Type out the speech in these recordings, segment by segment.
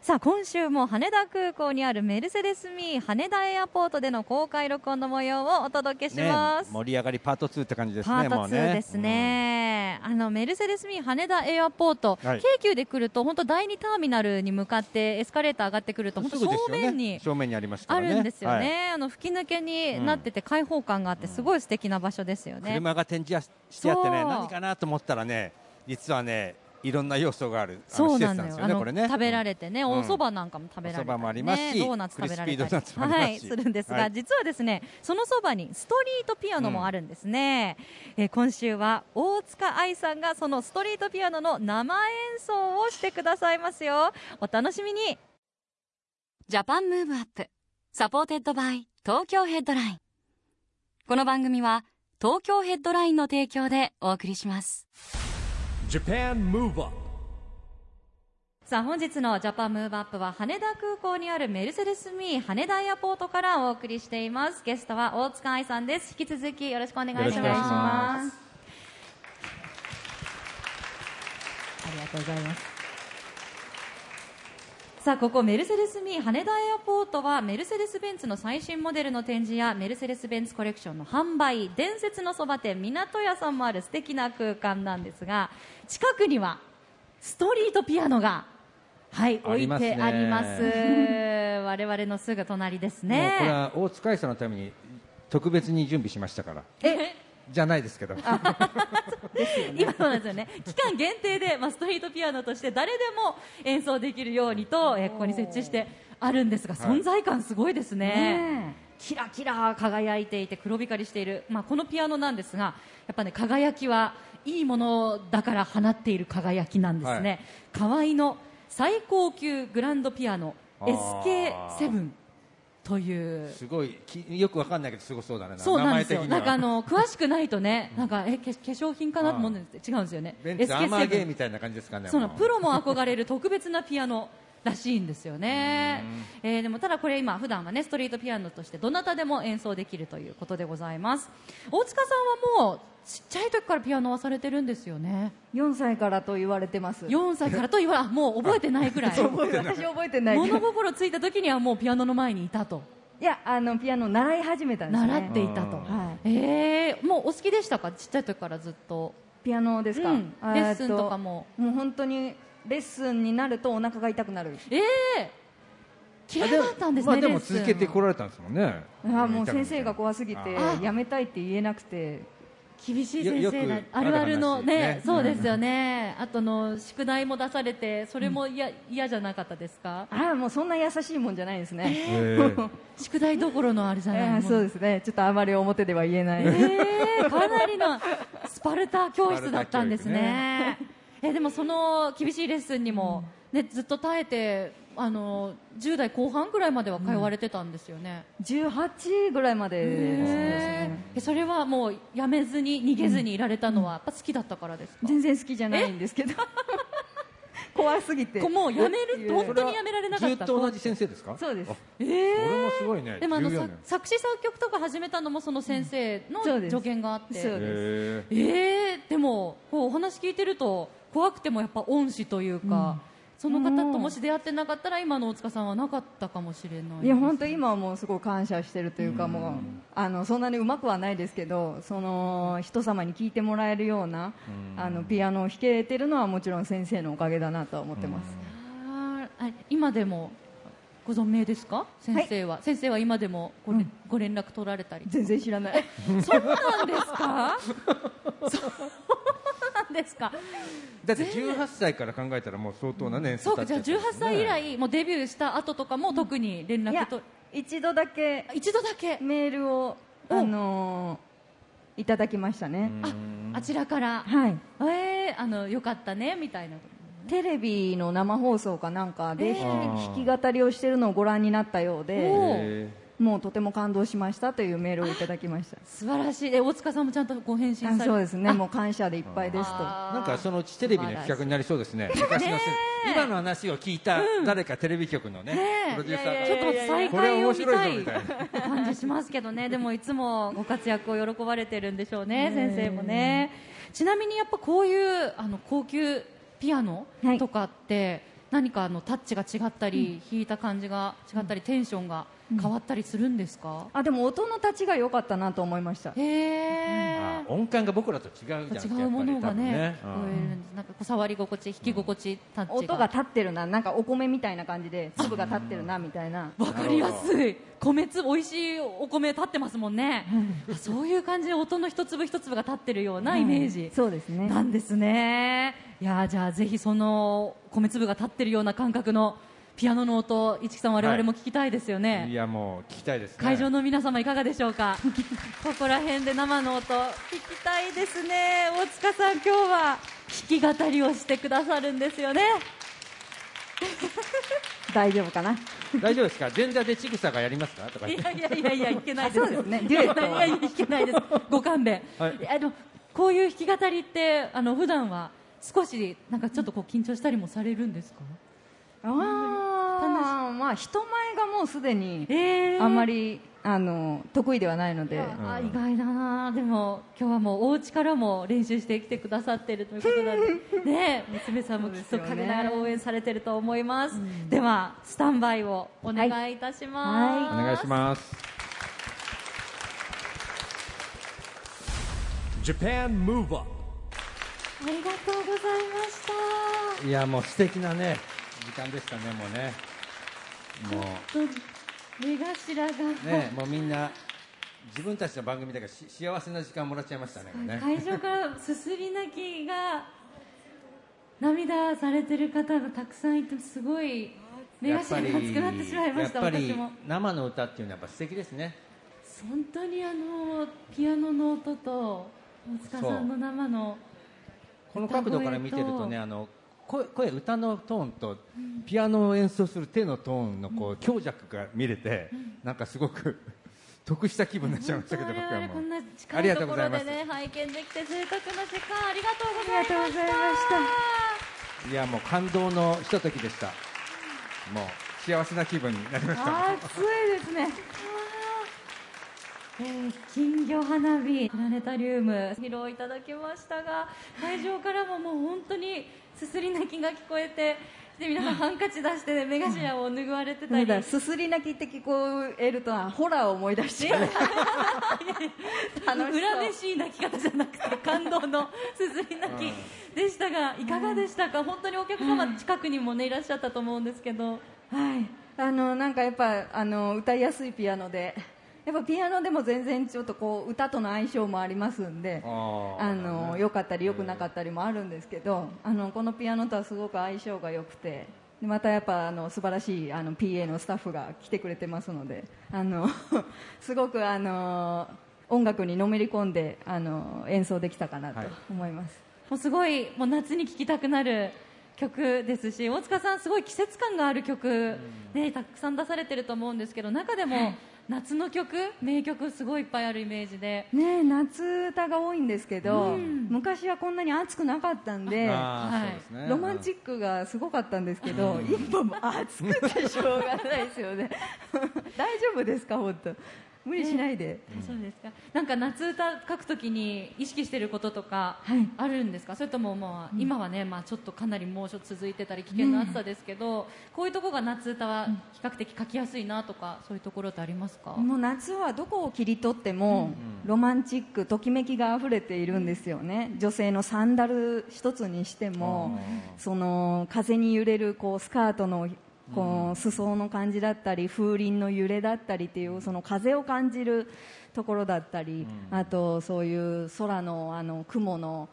さあ今週も羽田空港にあるメルセデス・ミー羽田エアポートでの公開録音の模様をお届けします。盛り上がりパート2って感じですパートねもう2ね。ですね、あのメルセデス・ミー羽田エアポート、はい。京急で来ると本当第2ターミナルに向かってエスカレーター上がってくると本当正面にね正面にありますからね。あるんですよはい。ね、あの吹き抜けになってて開放感があってすごい素敵な場所ですよね。車が展示してあってね何かなと思ったらね実はねいろんな要素があるそうなんですよねこれね。食べられてね、うん。お蕎麦なんかも食べられたり、ね、お蕎麦もありますしドーナツ食べられたはい、するんですが、はい。実はですねそのそばにストリートピアノもあるんですね、えー今週は大塚愛さんがそのストリートピアノの生演奏をしてくださいますよ。お楽しみに。 Japan Move Up supported by 東京ヘッドライン。この番組は東京ヘッドラインの提供でお送りしますさあ本日のジャパンムーブアップは羽田空港にあるメルセデス・ミー羽田エアポートからお送りしています。ゲストは大塚愛さんです。引き続きよろしくお願いします。よろしくお願いします。ありがとうございますさあここメルセデス・ミー羽田エアポートはメルセデス・ベンツの最新モデルの展示やメルセデス・ベンツコレクションの販売伝説のそば店港屋さんもある素敵な空間なんですが近くにはストリートピアノがはい置いてあります。我々のすぐ隣ですもうこれねは大塚愛さんのために特別に準備しましたから。えじゃないですけど。今そうなんですよね。期間限定で、まあ、ストリートピアノとして誰でも演奏できるようにと、えーここに設置してあるんですがはい。存在感すごいですね。ねキラキラ輝いていて黒光りしている、まあ、このピアノなんですがやっぱね輝きはいいものだから放っている輝きなんですね、河合の最高級グランドピアノあー。SK7 という。すごいきよくわかんないけどすごそうだね。そうなんですよ。名前的には。なんかあの 詳しくないとね、なんかえ化化粧品かなと思うんです違うんですよね。ベンツアーマーゲー SK7 みたいな感じですかねその。プロも憧れる特別なピアノらしいんですよね。えーでもただこれ今普段はねストリートピアノとしてどなたでも演奏できるということでございます。大塚さんはもうちっちゃい時からピアノはされてるんですよね。4歳からと言われてます4歳からと言わもう覚えてないくらい。私覚えてないけ物ど心ついた時にはもうピアノの前にいたと。いやあのピアノ習い始めたんですね習っていたと。はいえー、もうお好きでしたか？ちっちゃい時からずっと。ピアノですか、うんあレッスンとかえももう本当にレッスンになるとお腹が痛くなる。ええ嫌いだったんですね、まあでもレッスン。続けてこられたんですもんね。あもう先生が怖すぎてあやめたいって言えなくて。厳しい先生だよよくあるあるのね。ね。そうですよね、あとの宿題も出されてそれも嫌嫌じゃなかったですか、あもうそんな優しいもんじゃないですね、へー。宿題どころのあれじゃない、えーそうですね。ちょっとあまり表では言えない、えーかなりのスパルタ教室だったんですねえでもその厳しいレッスンにも、ね、ずっと耐えてあの10代後半ぐらいまでは通われてたんですよね、18ぐらいまででね。それはもうやめずに逃げずにいられたのはやっぱ好きだったからですか、全然好きじゃないんですけど 怖すぎて。もうやめる？え本当にやめられなかったずっと同じ先生ですか？そうです。あえこれーもすごいね。でもあの14さ年。作詞作曲とか始めたのもその先生の助言があって、そうです。へえー、でもこうお話聞いてると怖くてもやっぱ恩師というか、その方ともし出会ってなかったら今の大塚さんはなかったかもしれないいや本当今はもうすごい感謝してるというかもうあのそんなにうまくはないですけどその人様に聞いてもらえるようなあのピアノを弾けてるのはもちろん先生のおかげだなとは思ってます。あーあ今でもご存命ですか？先生は、先生は今でもご,、ご連絡取られたり全然知らない。そうなんですか？そ うですか？だって18歳から考えたらもう相当な年数そうかじゃあ経っちゃって18歳以来もうデビューした後とかも特に連絡と、一度だけ一度だけ。メールをお。あのいただきましたね。ああちらから。はい。えー、あのよかったねみたいな、テレビの生放送かなんかでえ弾ーき弾き語りをしてるのをご覧になったようでもうとても感動しましたというメールをいただきました。素晴らしい。え大塚さんもちゃんとご返信されあそうですね。もう感謝でいっぱいですと。なんかそのうちテレビの企画になりそうですね。昔のせ今の話を聞いた誰かテレビ局のねプロデューサーが。ちょっと再これ面会を見たい。白いぞみたいな。感じしますけどね、でもいつもご活躍を喜ばれてるんでしょうね、先生もね。ちなみにやっぱこういうあの高級ピアノはい。とかって、何かあのタッチが違ったり、弾いた感じが違ったり、テンションが変わったりするんですか、あでも音の立ちが良かったなと思いました。へえ、あ音感が僕らと違うじゃん違うものがねやっぱり多分聞こえるんです。なんか触り心地、弾き心地、タッチが。音が立ってるななんかお米みたいな感じで粒が立ってるなみたいな。わかりやすい。米粒美味しいお米立ってますもんね、あそういう感じで音の一粒一粒が立ってるようなイメージ、そうですね。なんですね。いやーじゃあぜひその米粒が立ってるような感覚のピアノの音、市木さん我々も聞きたいですよね。いやもう聞きたいですね会場の皆様いかがでしょうか？ここら辺で生の音聞きたいですね。大塚さん今日は弾き語りをしてくださるんですよね。大丈夫かな？大丈夫ですか？前座でちぐさがやりますか？とかいやいやいやいやいけないです。そうですねデュエットいやいやいけないです。ご勘弁。はいあのこういう弾き語りってあの普段は少しなんかちょっとこう緊張したりもされるんですか？ああまあ人前がもうすでにえあんまりあの得意ではないので。あ意外だな。でも今日はもうお家からも練習してきてくださってるということなんで。ね娘さんもきっと陰ながら応援されてると思います。ではスタンバイをお願いいたします、お願いします。Japan Move Up ありがとうございました。いやもう素敵なね時間でしたねもうね。もと目頭が、うねもうみんな自分たちの番組だからし幸せな時間もらっちゃいましたねね。会場からすすり泣きが涙されてる方がたくさんいてすごい目頭が熱くなってしまいました私も生の歌っていうのはやっぱ素敵ですね。本当にあのピアノの音と大塚さんの生のこの角度から見てるとねあの声声歌のトーンとピアノを演奏する手のトーンのこう強弱が見れて、なんかすごく得した気分になっちゃいましたけど僕はもう。こんなあ近りがいところとうございまですね拝見できて贅沢な時間ありがとうございました。いやもう感動のひとときでした。もう幸せな気分になりました。暑いですね。えー金魚花火プラネタリウム披露いただきましたが会場からももう本当にすすり泣きが聞こえてで皆さんハンカチ出して、ね、目頭を拭われてたり。すすり泣きって聞こえるとあホラーを思い出しちゃう楽しそう。恨めしい泣き方じゃなくて感動のすすり泣きでしたがいかがでしたか？本当にお客様近くにもねいらっしゃったと思うんですけど。はい。あのなんかやっぱあの歌いやすいピアノでやっぱピアノでも全然ちょっとこう歌との相性もありますんであの良かったり良くなかったりもあるんですけどあのこのピアノとはすごく相性が良くてでまたやっぱあの素晴らしいあの PA のスタッフが来てくれてますのであの すごくあの音楽にのめり込んであの演奏できたかなとはい。思います、もうすごいもう夏に聴きたくなる曲ですし大塚さん、すごい季節感がある曲、ね、たくさん出されてると思うんですけど中でも 夏の曲？名曲すごいいっぱいあるイメージで。ねえ夏歌が多いんですけど、うん。昔はこんなに暑くなかったんではい。ね。ロマンチックがすごかったんですけど、今も暑くてしょうがないですよね。大丈夫ですか本当？無理しないで、そうですか。なんか夏歌書くときに意識してることとかはい。あるんですか、それともまあ今はね、まあ、ちょっとかなり猛暑続いてたり危険な暑さですけど、こういうところが夏歌は比較的書きやすいなとかそういうところってありますか、もう夏はどこを切り取っても、ロマンチックときめきが溢れているんですよね。女性のサンダル一つにしてもその風に揺れるこうスカートのこう裾の感じだったり風鈴の揺れだったりっていうその風を感じるところだったり、あとそういう空のあの雲の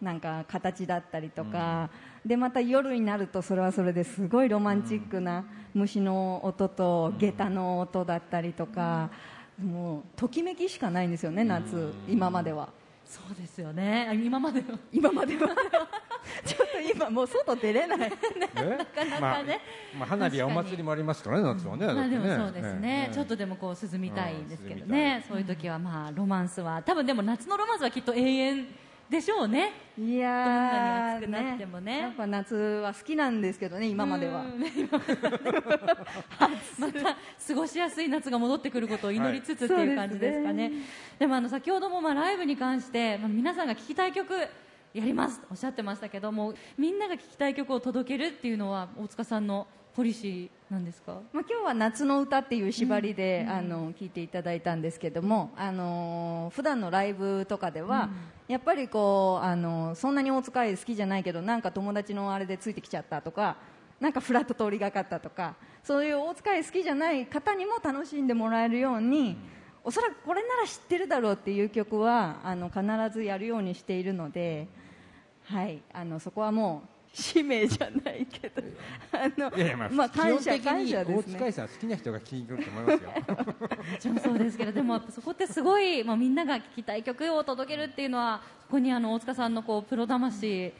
なんか形だったりとか、でまた夜になるとそれはそれですごいロマンチックな虫の音と下駄の音だったりとか、もうときめきしかないんですよね夏、今まではそうですよね。あ今までの今までは。ちょっと今もう外出れない。なかなかね。まあ、まあ、花火やお祭りもありますからね夏はね,、まあでもそうですね、ええちょっとでもこう涼みたいんですけどうんね、そういう時はまあロマンスは。多分でも夏のロマンスはきっと永遠でしょうね。いやーどんなに暑くなってもね。やっぱ夏は好きなんですけどね今までは。うん。また過ごしやすい夏が戻ってくることを祈りつつっていう感じですかね。でもあの先ほどもまあライブに関して、まあ、皆さんが聴きたい曲やりますとおっしゃってましたけどもみんなが聴きたい曲を届けるっていうのは大塚さんのポリシーなんですか？まあ、今日は夏の歌っていう縛りで、あの聞いていただいたんですけども、あのー普段のライブとかでは、やっぱりこう、あのーそんなに大塚愛好きじゃないけどなんか友達のあれでついてきちゃったとかなんかフラット通りがかったとかそういう大塚愛好きじゃない方にも楽しんでもらえるように、おそらくこれなら知ってるだろうっていう曲はあの必ずやるようにしているので、はい、あのそこはもう使命じゃないけどあのいやいやまあ、まあ感謝感に謝ですね。大塚愛さん好きな人が聞きに来ると思いますよ。もちろんそうですけどでもそこってすごい、まあ、みんなが聴きたい曲を届けるっていうのはそこにあの大塚さんのこうプロ魂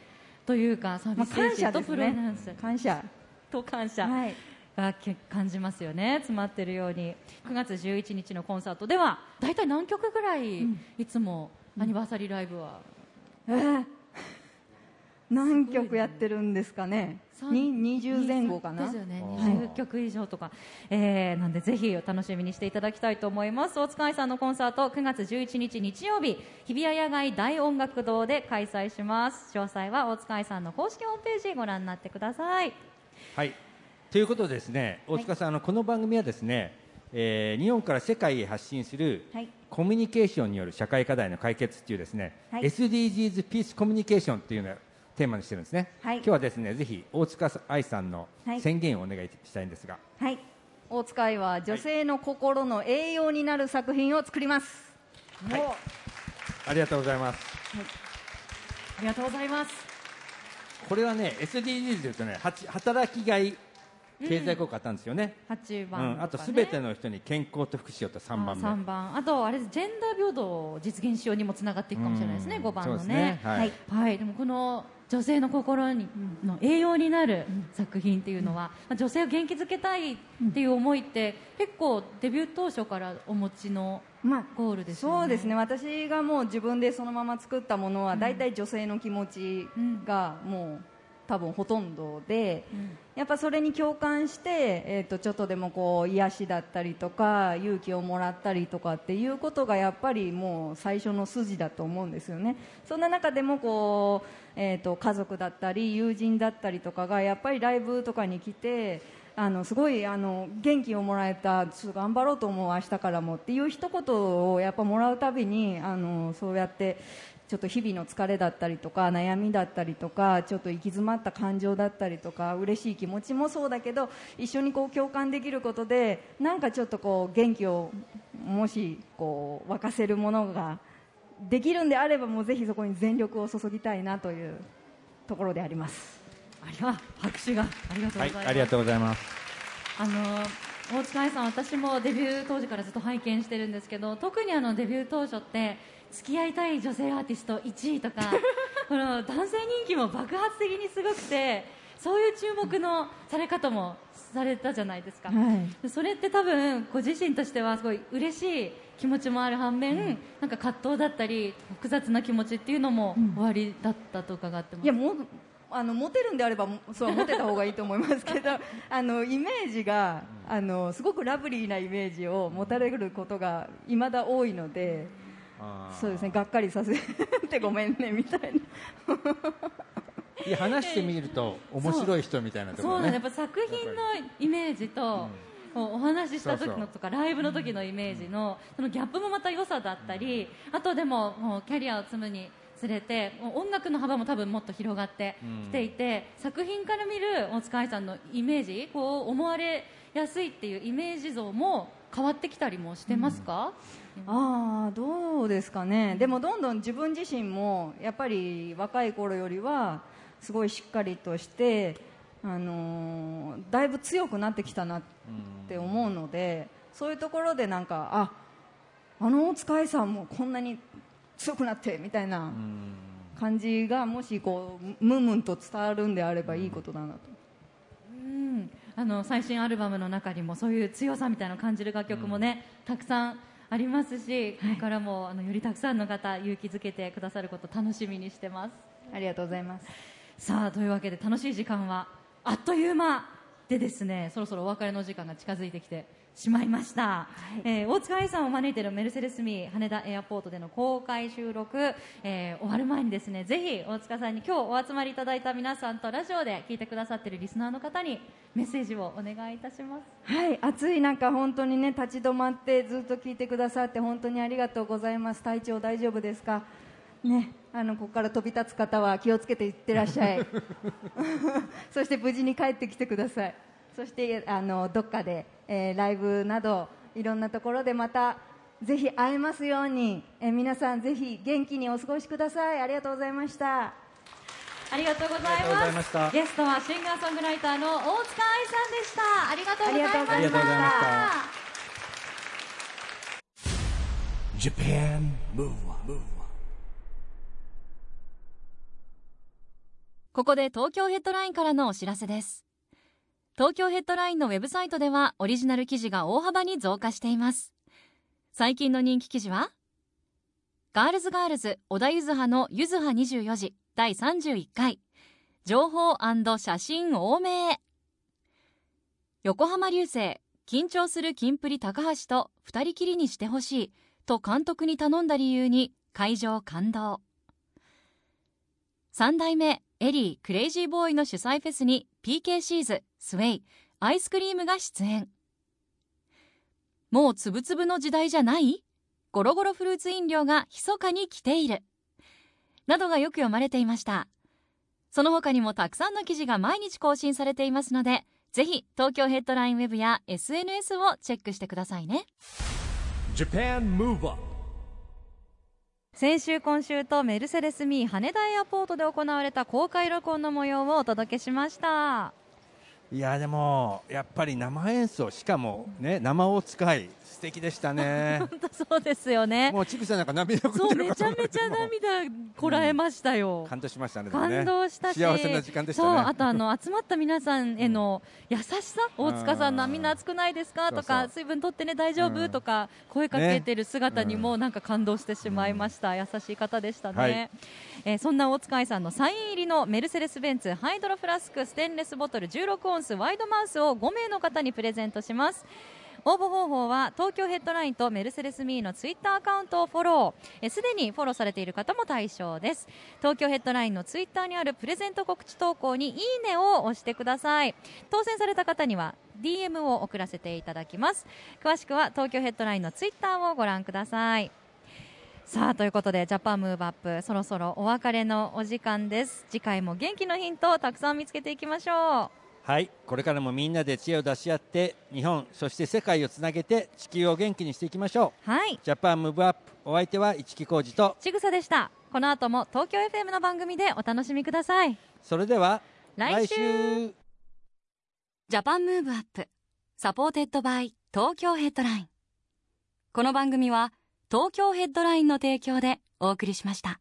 というかサーまあ、ビス精感謝神とプロですねダンス感謝。と感謝。はい。がけ感じますよね。詰まってるように。9月11日のコンサート。では大体何曲ぐらい、いつもアニバーサリーライブは、えー何曲やってるんですかね？三に20前後かな？ですよね。はい20曲以上とか、えーなんでぜひお楽しみにしていただきたいと思います。大塚愛さんのコンサート9月11日日曜日。日比谷野外大音楽堂で開催します。詳細は大塚愛さんの公式ホームページご覧になってください。はい。ということでですね大塚さん、あのこの番組はですね、えー日本から世界へ発信するはい。コミュニケーションによる社会課題の解決っていうですね、はい。SDGs ピースコミュニケーションっていうのをテーマにしてるんですね、はい。今日はですねぜひ大塚愛さんのはい。宣言をお願いしたいんですが、はい。大塚愛は女性の心の栄養になる作品を作ります、はい。ありがとうございます。ありがとうございます。これはね SDGs でいうとね働きがい経済効果あったんですよね、8う番ん、あとすべての人に健康と福祉をと3番目。あ3番。あとあれジェンダー平等を実現しようにもつながっていくかもしれないですねうん。5番のね。ね。はい。はい、でもこの女性の心にの栄養になる作品っていうのは、まあ女性を元気づけたいっていう思いって結構デビュー当初からお持ちのまあゴールですよね。そうですね。私がもう自分でそのまま作ったものは大体女性の気持ちがもう多分ほとんどで、やっぱそれに共感して、えー、とちょっとでもこう癒しだったりとか勇気をもらったりとかっていうことがやっぱりもう最初の筋だと思うんですよね。そんな中でもこう、えー、と家族だったり友人だったりとかがやっぱりライブとかに来てあのすごいあの元気をもらえたちょっと頑張ろうと思う明日からもっていう一言をやっぱもらうたびにあのそうやってちょっと日々の疲れだったりとか悩みだったりとかちょっと行き詰まった感情だったりとか嬉しい気持ちもそうだけど一緒にこう共感できることでなんかちょっとこう元気をもしこう沸かせるものができるんであればもうぜひそこに全力を注ぎたいなというところであります。ありが拍手がありがとうございます、はいありがとうございます。あの大塚愛さん、私もデビュー当時からずっと拝見してるんですけど特にあのデビュー当初って付き合いたい女性アーティスト1位とか この男性人気も爆発的にすごくてそういう注目のされ方もされたじゃないですか、はい。でそれって多分ご自身としてはすごい嬉しい気持ちもある反面、なんか葛藤だったり複雑な気持ちっていうのも終わりだったと伺ってます。いやもうあのモテるんであればもそうモテた方がいいと思いますけど あのイメージがあのすごくラブリーなイメージを持たれることが未だ多いのでそうですねがっかりさせてごめんねみたいな。いや話してみると面白い人みたいなところね。そうなんだやっぱ作品のイメージと、お話しした時のとかライブの時のイメージのそのギャップもまた良さだったりあとでももうキャリアを積むにつれてもう音楽の幅も多分もっと広がってきていて、作品から見る大塚愛さんのイメージこう思われやすいっていうイメージ像も変わってきたりもしてますか、ああどうですかね。でもどんどん自分自身もやっぱり若い頃よりはすごいしっかりとして、あのーだいぶ強くなってきたなって思うのでそういうところでなんかああの大塚愛さんもこんなに強くなってみたいな感じがもしこうムンムンと伝わるんであればいいことだなと。うん。あの最新アルバムの中にもそういう強さみたいなのを感じる楽曲もね、たくさんありますし、これからもあのよりたくさんの方勇気づけてくださること楽しみにしてます。ありがとうございます。さあというわけで楽しい時間はあっという間でですねそろそろお別れの時間が近づいてきてしまいました、えー大塚愛さんを招いているメルセデスミー羽田エアポートでの公開収録、えー終わる前にですねぜひ大塚さんに今日お集まりいただいた皆さんとラジオで聞いてくださっているリスナーの方にメッセージをお願いいたしますはい、暑い中、本当にね立ち止まってずっと聞いてくださって本当にありがとうございます。体調大丈夫ですか？ね、あのここから飛び立つ方は気をつけていってらっしゃい。そして無事に帰ってきてください。そしてあのどっかで、えーライブなどいろんなところでまたぜひ会えますように、えー皆さんぜひ元気にお過ごしください。ありがとうございました。ありがとうございまますした。ゲストはシンガーソングライターの大塚愛さんでした。ありがとうございました。ありがとうございました。Japan Move Up ここで東京ヘッドラインからのお知らせです東京ヘッドラインのウェブサイトではオリジナル記事が大幅に増加しています。最近の人気記事はガールズガールズ小田ゆずはのゆずは24時第31回。情報写真多め横浜流星緊張するキンプリ高橋と二人きりにしてほしいと監督に頼んだ理由に会場感動。3代目エリー・ CrazyBoy の主催フェスに PK シーズ、スウェイ、アイスクリームが出演。もうつぶつぶの時代じゃない？ゴロゴロフルーツ飲料が密かに来ている。などがよく読まれていました。その他にもたくさんの記事が毎日更新されていますのでぜひ東京ヘッドラインウェブや SNS をチェックしてくださいね。Japan Move Up 先週今週とメルセデスミー羽田エアポートで行われた公開録音の模様をお届けしましたいやでもやっぱり生演奏しかもね生を使い素敵でしたね。本当そうですよね。もうちぐさなんか涙ぐそうめちゃめちゃ涙こらえましたよ、感動しましたね。感動したし。幸せな時間でしたね。そうあとあの 集まった皆さんへの優しさ、大塚さんのうんみんな暑くないですか？とか水分取ってね大丈夫、うん。とか声かけてる姿にねもなんか感動してしまいました、優しい方でしたね、はいえーそんな大塚愛さんのサイン入りのメルセデス・ベンツハイドロフラスクステンレスボトル16オンスワイドマウスを5名の方にプレゼントします。応募方法は東京ヘッドラインとメルセデスミーのツイッターアカウントをフォロー。えすでにフォローされている方も対象です。東京ヘッドラインのツイッターにあるプレゼント告知投稿にいいねを押してください。当選された方には DM を送らせていただきます。詳しくは東京ヘッドラインのツイッターをご覧ください。さあということでジャパンムーブアップそろそろお別れのお時間です。次回も元気のヒントをたくさん見つけていきましょう。はいこれからもみんなで知恵を出し合って日本そして世界をつなげて地球を元気にしていきましょう。はい、うジャパンムーブアップお相手は市木浩二と。ちぐさでした。この後も東京 FM の番組でお楽しみください。それでは来週来週。ジャパンムーブアップ supported by 東京ヘッドライン。この番組は東京ヘッドラインの提供でお送りしました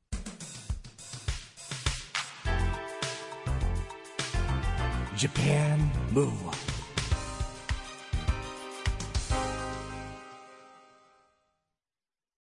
Japan Move